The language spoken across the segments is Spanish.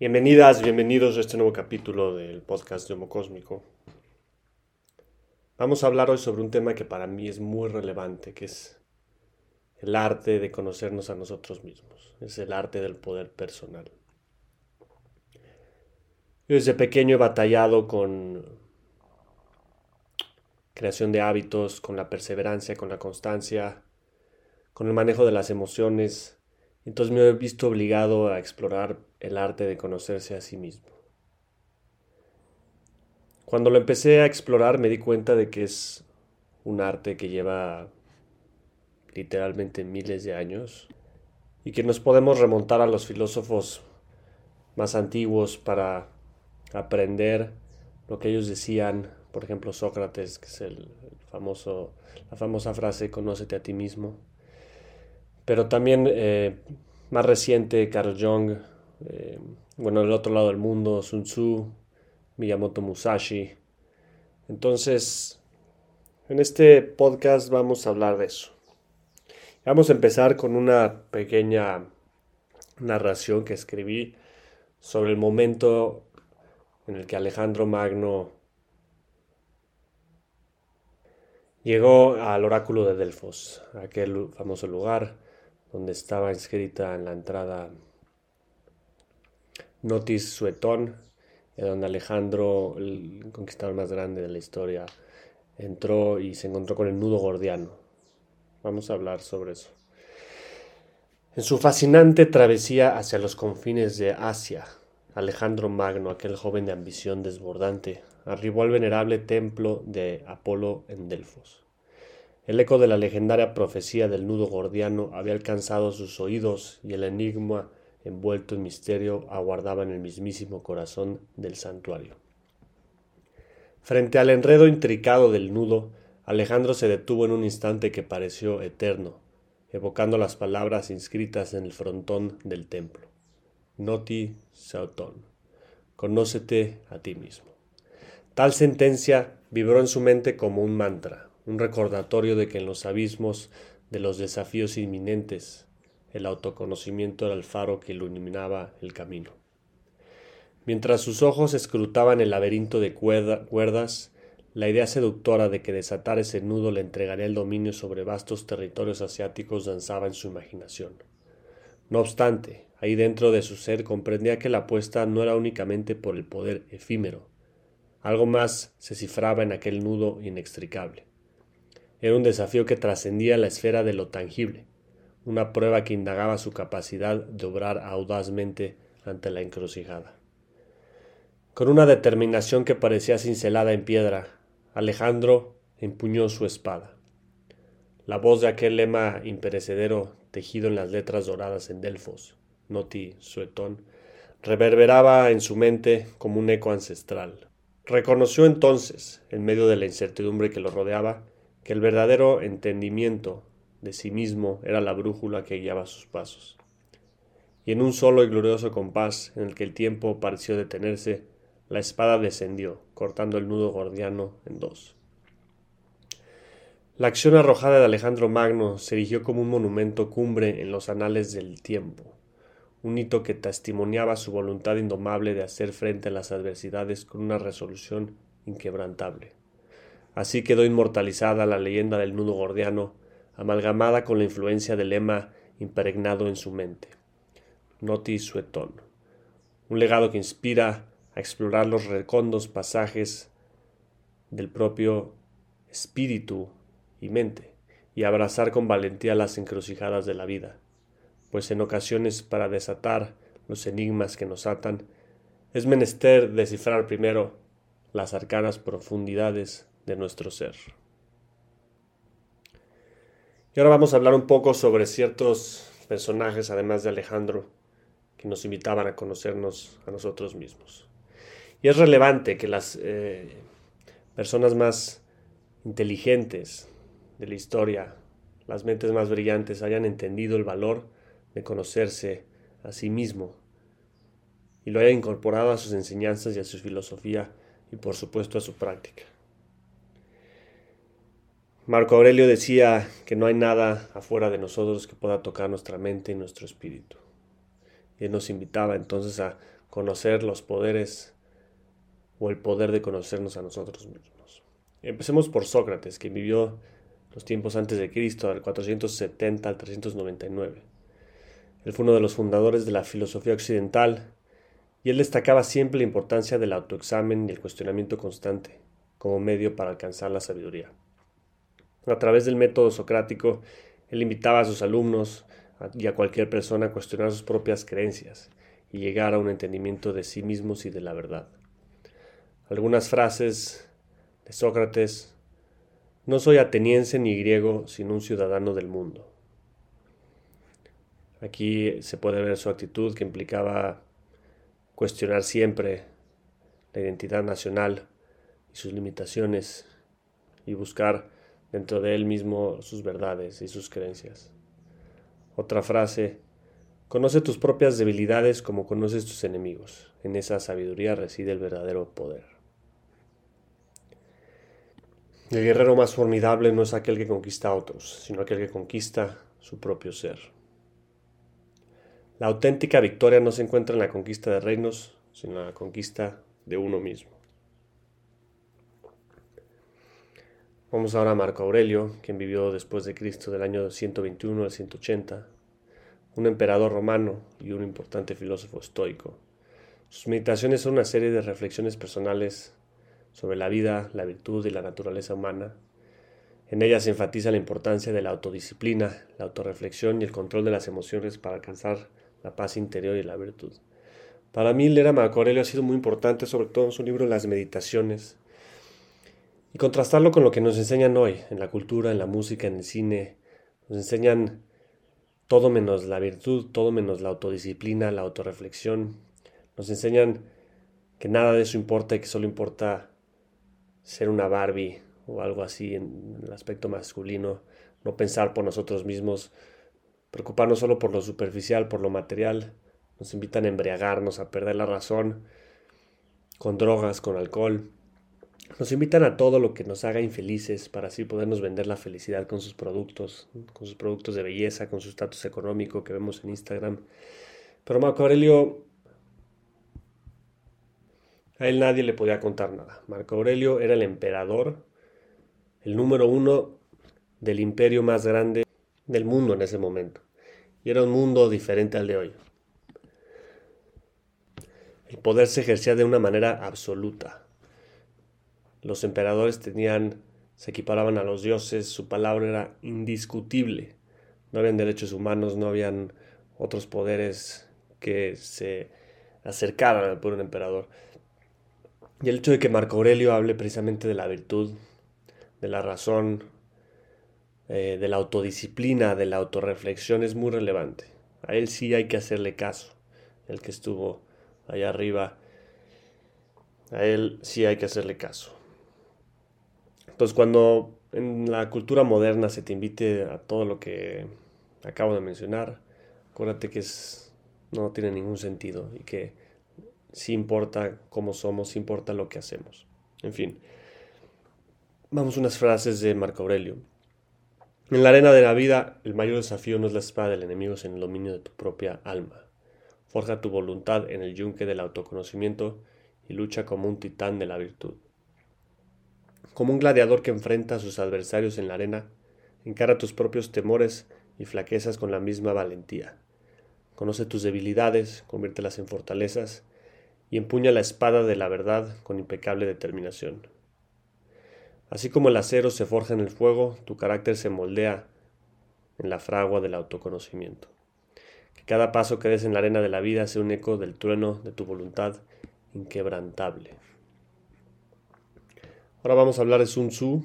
Bienvenidas, bienvenidos a este nuevo capítulo del podcast de Homo Cósmico. Vamos a hablar hoy sobre un tema que para mí es muy relevante, que es el arte de conocernos a nosotros mismos, es el arte del poder personal. Yo desde pequeño he batallado con creación de hábitos, con la perseverancia, con la constancia, con el manejo de las emociones, entonces me he visto obligado a explorar el arte de conocerse a sí mismo. Cuando lo empecé a explorar me di cuenta de que es un arte que lleva literalmente miles de años y que nos podemos remontar a los filósofos más antiguos para aprender lo que ellos decían, por ejemplo Sócrates, que es el, famoso, la famosa frase conócete a ti mismo, pero también eh, más reciente Carl Jung, eh, bueno, del otro lado del mundo, Sun Tzu, Miyamoto Musashi. Entonces, en este podcast vamos a hablar de eso. Vamos a empezar con una pequeña narración que escribí sobre el momento en el que Alejandro Magno llegó al oráculo de Delfos, aquel famoso lugar donde estaba inscrita en la entrada Notis Suetón, donde Alejandro, el conquistador más grande de la historia, entró y se encontró con el nudo gordiano. Vamos a hablar sobre eso. En su fascinante travesía hacia los confines de Asia, Alejandro Magno, aquel joven de ambición desbordante, arribó al venerable templo de Apolo en Delfos. El eco de la legendaria profecía del nudo gordiano había alcanzado sus oídos y el enigma envuelto en misterio aguardaba en el mismísimo corazón del santuario. Frente al enredo intricado del nudo, Alejandro se detuvo en un instante que pareció eterno, evocando las palabras inscritas en el frontón del templo. Noti Sautón. Conócete a ti mismo. Tal sentencia vibró en su mente como un mantra, un recordatorio de que en los abismos de los desafíos inminentes el autoconocimiento era el faro que iluminaba el camino. Mientras sus ojos escrutaban el laberinto de cuerdas, la idea seductora de que desatar ese nudo le entregaría el dominio sobre vastos territorios asiáticos danzaba en su imaginación. No obstante, ahí dentro de su ser comprendía que la apuesta no era únicamente por el poder efímero. Algo más se cifraba en aquel nudo inextricable. Era un desafío que trascendía la esfera de lo tangible, una prueba que indagaba su capacidad de obrar audazmente ante la encrucijada. Con una determinación que parecía cincelada en piedra, Alejandro empuñó su espada. La voz de aquel lema imperecedero tejido en las letras doradas en Delfos, Noti Suetón, reverberaba en su mente como un eco ancestral. Reconoció entonces, en medio de la incertidumbre que lo rodeaba, que el verdadero entendimiento de sí mismo era la brújula que guiaba sus pasos. Y en un solo y glorioso compás en el que el tiempo pareció detenerse, la espada descendió, cortando el nudo gordiano en dos. La acción arrojada de Alejandro Magno se erigió como un monumento cumbre en los anales del tiempo, un hito que testimoniaba su voluntad indomable de hacer frente a las adversidades con una resolución inquebrantable. Así quedó inmortalizada la leyenda del nudo gordiano, amalgamada con la influencia del lema impregnado en su mente. Noti Suetón. Un legado que inspira a explorar los recondos pasajes del propio espíritu y mente, y abrazar con valentía las encrucijadas de la vida, pues en ocasiones para desatar los enigmas que nos atan, es menester descifrar primero las arcanas profundidades de nuestro ser. Y ahora vamos a hablar un poco sobre ciertos personajes, además de Alejandro, que nos invitaban a conocernos a nosotros mismos. Y es relevante que las eh, personas más inteligentes de la historia, las mentes más brillantes, hayan entendido el valor de conocerse a sí mismo y lo hayan incorporado a sus enseñanzas y a su filosofía y por supuesto a su práctica. Marco Aurelio decía que no hay nada afuera de nosotros que pueda tocar nuestra mente y nuestro espíritu. Y él nos invitaba entonces a conocer los poderes o el poder de conocernos a nosotros mismos. Empecemos por Sócrates, que vivió los tiempos antes de Cristo, del 470 al 399. Él fue uno de los fundadores de la filosofía occidental y él destacaba siempre la importancia del autoexamen y el cuestionamiento constante como medio para alcanzar la sabiduría. A través del método socrático, él invitaba a sus alumnos y a cualquier persona a cuestionar sus propias creencias y llegar a un entendimiento de sí mismos y de la verdad. Algunas frases de Sócrates no soy ateniense ni griego, sino un ciudadano del mundo. Aquí se puede ver su actitud que implicaba cuestionar siempre la identidad nacional y sus limitaciones y buscar dentro de él mismo sus verdades y sus creencias. Otra frase, conoce tus propias debilidades como conoces tus enemigos. En esa sabiduría reside el verdadero poder. El guerrero más formidable no es aquel que conquista a otros, sino aquel que conquista su propio ser. La auténtica victoria no se encuentra en la conquista de reinos, sino en la conquista de uno mismo. Vamos ahora a Marco Aurelio, quien vivió después de Cristo del año 121 al 180, un emperador romano y un importante filósofo estoico. Sus meditaciones son una serie de reflexiones personales sobre la vida, la virtud y la naturaleza humana. En ellas se enfatiza la importancia de la autodisciplina, la autorreflexión y el control de las emociones para alcanzar la paz interior y la virtud. Para mí leer a Marco Aurelio ha sido muy importante, sobre todo en su libro Las Meditaciones, y contrastarlo con lo que nos enseñan hoy, en la cultura, en la música, en el cine. Nos enseñan todo menos la virtud, todo menos la autodisciplina, la autorreflexión. Nos enseñan que nada de eso importa y que solo importa ser una Barbie o algo así en el aspecto masculino, no pensar por nosotros mismos, preocuparnos solo por lo superficial, por lo material, nos invitan a embriagarnos, a perder la razón, con drogas, con alcohol, nos invitan a todo lo que nos haga infelices para así podernos vender la felicidad con sus productos, con sus productos de belleza, con su estatus económico que vemos en Instagram. Pero Marco Aurelio a él nadie le podía contar nada. Marco Aurelio era el emperador, el número uno del imperio más grande del mundo en ese momento. Y era un mundo diferente al de hoy. El poder se ejercía de una manera absoluta. Los emperadores tenían, se equiparaban a los dioses, su palabra era indiscutible. No habían derechos humanos, no habían otros poderes que se acercaran al un emperador. Y el hecho de que Marco Aurelio hable precisamente de la virtud, de la razón, eh, de la autodisciplina, de la autorreflexión es muy relevante. A él sí hay que hacerle caso, el que estuvo allá arriba, a él sí hay que hacerle caso. Entonces cuando en la cultura moderna se te invite a todo lo que acabo de mencionar, acuérdate que es, no tiene ningún sentido y que si importa cómo somos, si importa lo que hacemos. En fin, vamos unas frases de Marco Aurelio. En la arena de la vida, el mayor desafío no es la espada del enemigo, sino el dominio de tu propia alma. Forja tu voluntad en el yunque del autoconocimiento y lucha como un titán de la virtud. Como un gladiador que enfrenta a sus adversarios en la arena, encara tus propios temores y flaquezas con la misma valentía. Conoce tus debilidades, conviértelas en fortalezas y empuña la espada de la verdad con impecable determinación. Así como el acero se forja en el fuego, tu carácter se moldea en la fragua del autoconocimiento. Que cada paso que des en la arena de la vida sea un eco del trueno de tu voluntad inquebrantable. Ahora vamos a hablar de Sun Tzu,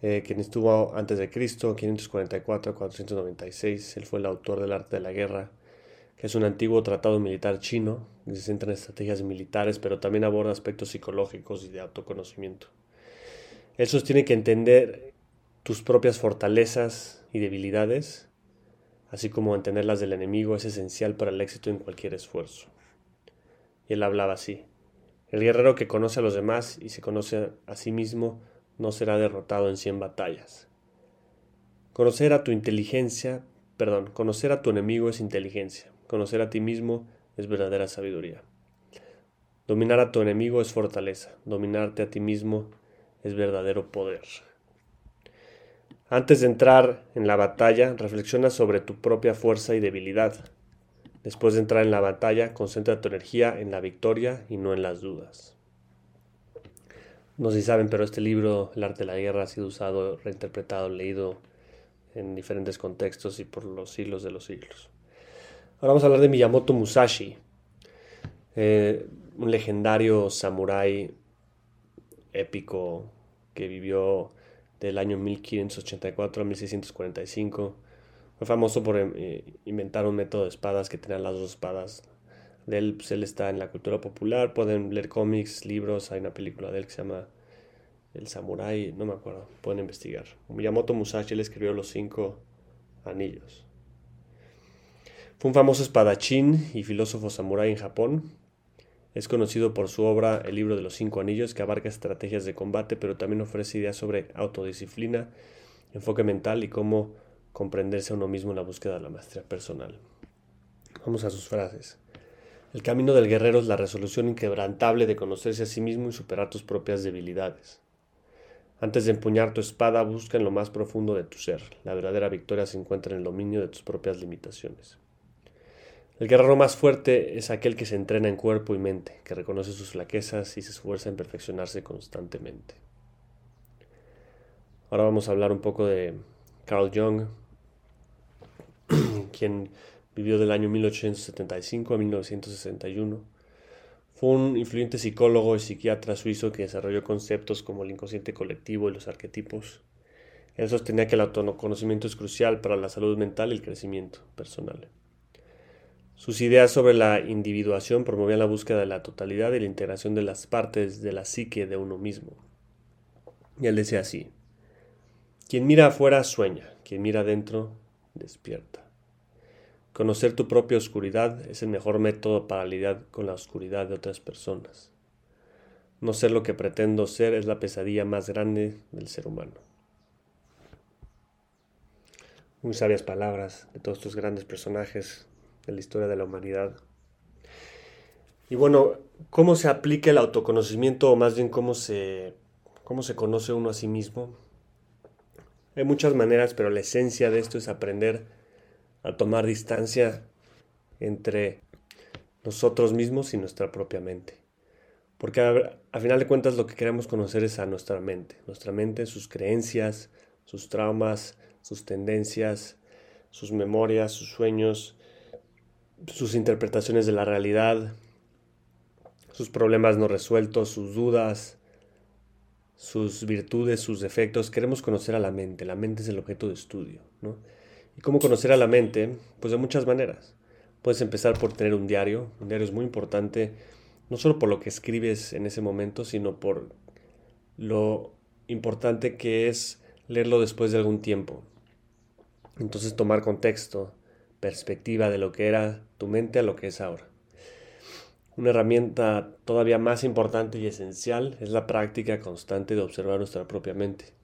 eh, quien estuvo antes de Cristo, 544-496. Él fue el autor del arte de la guerra que es un antiguo tratado militar chino que se centra en estrategias militares, pero también aborda aspectos psicológicos y de autoconocimiento. Él sostiene que entender tus propias fortalezas y debilidades, así como entender las del enemigo, es esencial para el éxito en cualquier esfuerzo. Y él hablaba así. El guerrero que conoce a los demás y se conoce a sí mismo no será derrotado en cien batallas. Conocer a tu inteligencia, perdón, conocer a tu enemigo es inteligencia. Conocer a ti mismo es verdadera sabiduría. Dominar a tu enemigo es fortaleza, dominarte a ti mismo es verdadero poder. Antes de entrar en la batalla, reflexiona sobre tu propia fuerza y debilidad. Después de entrar en la batalla, concentra tu energía en la victoria y no en las dudas. No sé si saben, pero este libro, El arte de la guerra, ha sido usado, reinterpretado, leído en diferentes contextos y por los siglos de los siglos. Ahora vamos a hablar de Miyamoto Musashi, eh, un legendario samurái épico que vivió del año 1584 a 1645. Fue famoso por eh, inventar un método de espadas que tenía las dos espadas. De él, pues, está en la cultura popular, pueden leer cómics, libros, hay una película de él que se llama El Samurai, no me acuerdo, pueden investigar. Miyamoto Musashi, él escribió Los Cinco Anillos. Fue un famoso espadachín y filósofo samurái en Japón. Es conocido por su obra El libro de los cinco anillos, que abarca estrategias de combate, pero también ofrece ideas sobre autodisciplina, enfoque mental y cómo comprenderse a uno mismo en la búsqueda de la maestría personal. Vamos a sus frases. El camino del guerrero es la resolución inquebrantable de conocerse a sí mismo y superar tus propias debilidades. Antes de empuñar tu espada, busca en lo más profundo de tu ser. La verdadera victoria se encuentra en el dominio de tus propias limitaciones. El guerrero más fuerte es aquel que se entrena en cuerpo y mente, que reconoce sus flaquezas y se esfuerza en perfeccionarse constantemente. Ahora vamos a hablar un poco de Carl Jung, quien vivió del año 1875 a 1961. Fue un influyente psicólogo y psiquiatra suizo que desarrolló conceptos como el inconsciente colectivo y los arquetipos. Él sostenía que el autoconocimiento es crucial para la salud mental y el crecimiento personal. Sus ideas sobre la individuación promovían la búsqueda de la totalidad y la integración de las partes de la psique de uno mismo. Y él decía así, quien mira afuera sueña, quien mira adentro despierta. Conocer tu propia oscuridad es el mejor método para lidiar con la oscuridad de otras personas. No ser lo que pretendo ser es la pesadilla más grande del ser humano. Muy sabias palabras de todos estos grandes personajes de la historia de la humanidad. Y bueno, ¿cómo se aplica el autoconocimiento o más bien cómo se, cómo se conoce uno a sí mismo? Hay muchas maneras, pero la esencia de esto es aprender a tomar distancia entre nosotros mismos y nuestra propia mente. Porque a, final de cuentas lo que queremos conocer es a nuestra mente. Nuestra mente, sus creencias, sus traumas, sus tendencias, sus memorias, sus sueños, sus interpretaciones de la realidad, sus problemas no resueltos, sus dudas, sus virtudes, sus defectos. Queremos conocer a la mente. La mente es el objeto de estudio. ¿no? ¿Y cómo conocer a la mente? Pues de muchas maneras. Puedes empezar por tener un diario. Un diario es muy importante, no solo por lo que escribes en ese momento, sino por lo importante que es leerlo después de algún tiempo. Entonces tomar contexto, perspectiva de lo que era tu mente a lo que es ahora. Una herramienta todavía más importante y esencial es la práctica constante de observar nuestra propia mente.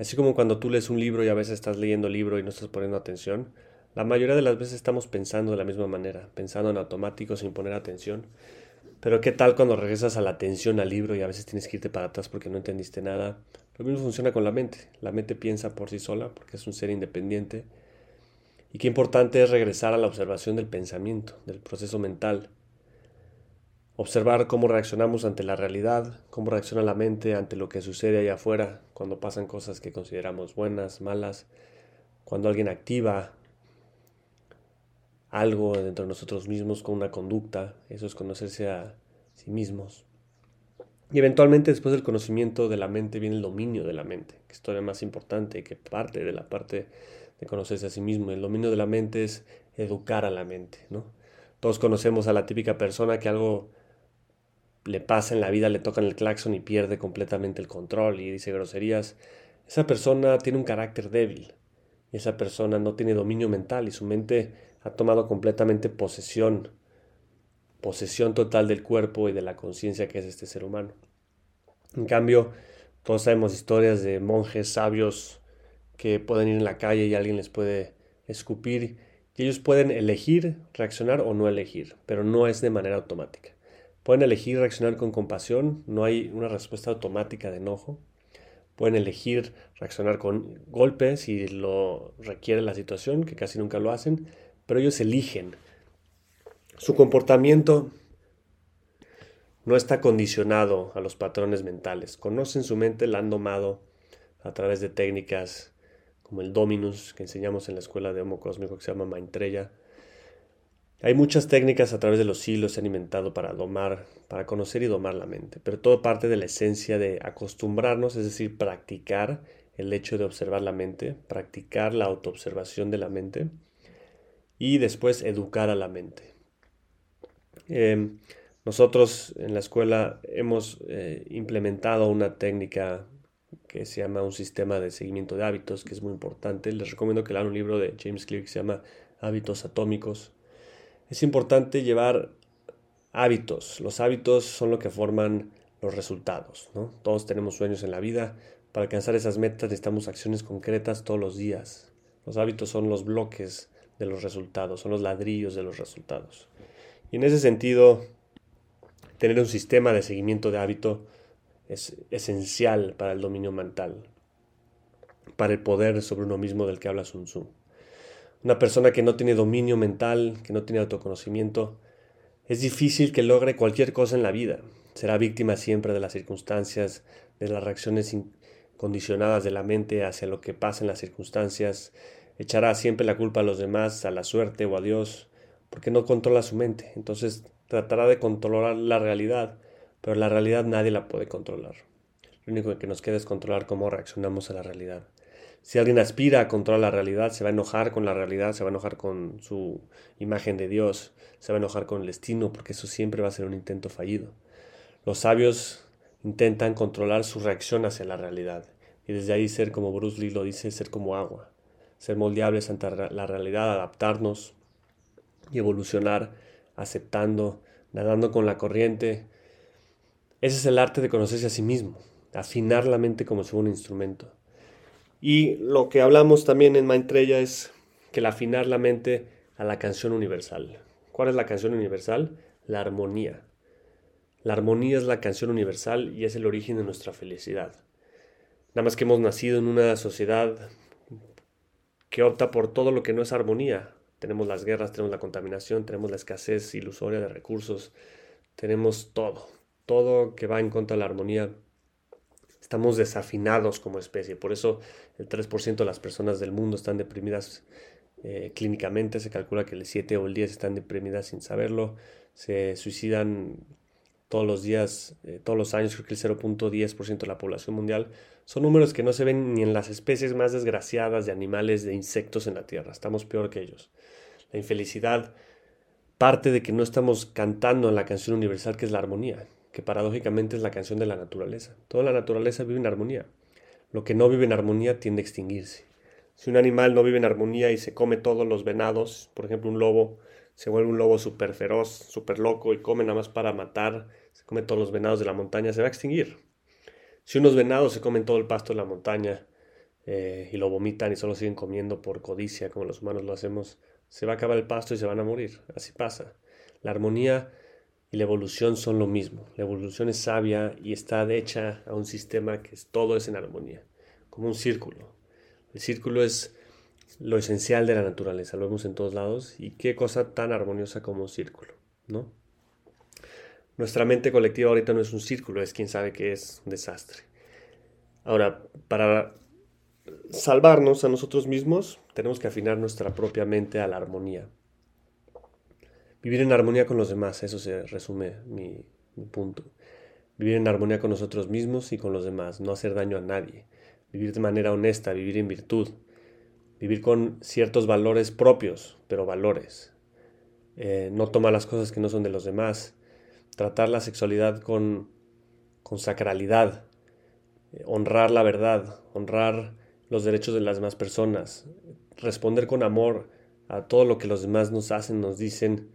Así como cuando tú lees un libro y a veces estás leyendo el libro y no estás poniendo atención, la mayoría de las veces estamos pensando de la misma manera, pensando en automático sin poner atención. Pero ¿qué tal cuando regresas a la atención al libro y a veces tienes que irte para atrás porque no entendiste nada? Lo mismo funciona con la mente. La mente piensa por sí sola porque es un ser independiente y qué importante es regresar a la observación del pensamiento, del proceso mental. Observar cómo reaccionamos ante la realidad, cómo reacciona la mente ante lo que sucede allá afuera, cuando pasan cosas que consideramos buenas, malas, cuando alguien activa algo dentro de nosotros mismos con una conducta, eso es conocerse a sí mismos. Y eventualmente después del conocimiento de la mente viene el dominio de la mente, que es todavía más importante, que parte de la parte de conocerse a sí mismo. El dominio de la mente es educar a la mente, ¿no? Todos conocemos a la típica persona que algo le pasa en la vida, le tocan el claxon y pierde completamente el control y dice groserías. Esa persona tiene un carácter débil y esa persona no tiene dominio mental y su mente ha tomado completamente posesión, posesión total del cuerpo y de la conciencia que es este ser humano. En cambio, todos sabemos historias de monjes sabios que pueden ir en la calle y alguien les puede escupir y ellos pueden elegir reaccionar o no elegir, pero no es de manera automática. Pueden elegir reaccionar con compasión, no hay una respuesta automática de enojo. Pueden elegir reaccionar con golpes si lo requiere la situación, que casi nunca lo hacen, pero ellos eligen. Su comportamiento no está condicionado a los patrones mentales. Conocen su mente, la han domado a través de técnicas como el Dominus que enseñamos en la escuela de Homo Cósmico que se llama Maitreya. Hay muchas técnicas a través de los que se han inventado para domar, para conocer y domar la mente, pero todo parte de la esencia de acostumbrarnos, es decir, practicar el hecho de observar la mente, practicar la autoobservación de la mente y después educar a la mente. Em, nosotros en la escuela hemos eh, implementado una técnica que se llama un sistema de seguimiento de hábitos, que es muy importante. Les recomiendo que lean un libro de James Clear que se llama Hábitos Atómicos. Es importante llevar hábitos. Los hábitos son lo que forman los resultados. Todos tenemos sueños en la vida. Para alcanzar esas metas necesitamos acciones concretas todos los días. Los hábitos son los bloques de los resultados, son los ladrillos de los resultados. Y en ese sentido, tener un sistema de seguimiento de hábito es esencial para el dominio mental, para el poder sobre uno mismo del que habla Sun Tzu. Una persona que no tiene dominio mental, que no tiene autoconocimiento, es difícil que logre cualquier cosa en la vida. Será víctima siempre de las circunstancias, de las reacciones condicionadas de la mente hacia lo que pasa en las circunstancias, echará siempre la culpa a los demás, a la suerte o a Dios, porque no controla su mente. Entonces tratará de controlar la realidad, pero la realidad nadie la puede controlar. Lo único que nos queda es controlar cómo reaccionamos a la realidad. Si alguien aspira a controlar la realidad, se va a enojar con la realidad, se va a enojar con su imagen de Dios, se va a enojar con el destino, porque eso siempre va a ser un intento fallido. Los sabios intentan controlar su reacción hacia la realidad y desde ahí ser como Bruce Lee lo dice, ser como agua, ser moldeables ante la realidad, adaptarnos y evolucionar aceptando, nadando con la corriente, ese es el arte de conocerse a sí mismo, afinar la mente como si fuera un instrumento. Y lo que hablamos también en Maitreya es que el afinar la mente a la canción universal. ¿Cuál es la canción universal? La armonía. La armonía es la canción universal y es el origen de nuestra felicidad. Nada más que hemos nacido en una sociedad que opta por todo lo que no es armonía. Tenemos las guerras, tenemos la contaminación, tenemos la escasez ilusoria de recursos, tenemos todo todo que va en contra de la armonía. Estamos desafinados como especie, por eso el 3% de las personas del mundo están deprimidas eh, clínicamente, se calcula que el 7 o el 10 están deprimidas sin saberlo, se suicidan todos los días, eh, todos los años, creo que el 0.10% de la población mundial. Son números que no se ven ni en las especies más desgraciadas de animales, de insectos en la Tierra. Estamos peor que ellos. La infelicidad parte de que no estamos cantando en la canción universal que es la armonía que paradójicamente es la canción de la naturaleza. Toda la naturaleza vive en armonía. Lo que no vive en armonía tiende a extinguirse. Si un animal no vive en armonía y se come todos los venados, por ejemplo un lobo, se vuelve un lobo súper feroz, súper loco y come nada más para matar, se come todos los venados de la montaña, se va a extinguir. Si unos venados se comen todo el pasto de la montaña eh, y lo vomitan y solo siguen comiendo por codicia, como los humanos lo hacemos, se va a acabar el pasto y se van a morir. Así pasa. La armonía y la evolución son lo mismo. La evolución es sabia y está hecha a un sistema que es, todo es en armonía, como un círculo. El círculo es lo esencial de la naturaleza, lo vemos en todos lados y qué cosa tan armoniosa como un círculo, ¿no? Nuestra mente colectiva ahorita no es un círculo, es quien sabe que es un desastre. Ahora, para salvarnos a nosotros mismos, tenemos que afinar nuestra propia mente a la armonía. Vivir en armonía con los demás, eso se resume mi, punto. Vivir en armonía con nosotros mismos y con los demás, no hacer daño a nadie. Vivir de manera honesta, vivir en virtud. Vivir con ciertos valores propios, pero valores. Eh, no tomar las cosas que no son de los demás. Tratar la sexualidad con, con sacralidad. Eh, honrar la verdad, honrar los derechos de las demás personas. Responder con amor a todo lo que los demás nos hacen, nos dicen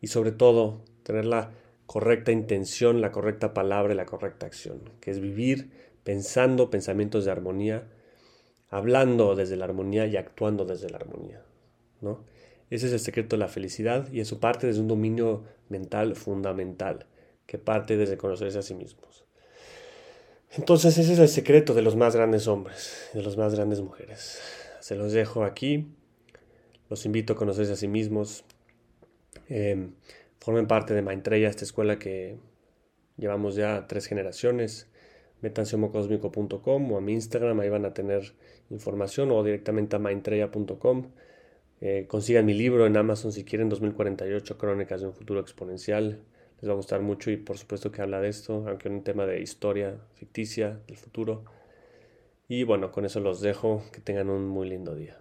y sobre todo tener la correcta intención, la correcta palabra y la correcta acción, que es vivir pensando pensamientos de armonía, hablando desde la armonía y actuando desde la armonía. ¿no? Ese es el secreto de la felicidad y eso parte desde un dominio mental fundamental, que parte desde conocerse a sí mismos. Entonces ese es el secreto de los más grandes hombres, de las más grandes mujeres. Se los dejo aquí. Los invito a conocerse a sí mismos. Em, formen parte de Maitreya, esta escuela que llevamos ya tres generaciones. Métanse a o a mi Instagram, ahí van a tener información o directamente a maitreya.com. Eh, consigan mi libro en Amazon si quieren, 2048 Crónicas de un futuro exponencial. Les va a gustar mucho y por supuesto que habla de esto, aunque en un tema de historia ficticia del futuro. Y bueno, con eso los dejo. Que tengan un muy lindo día.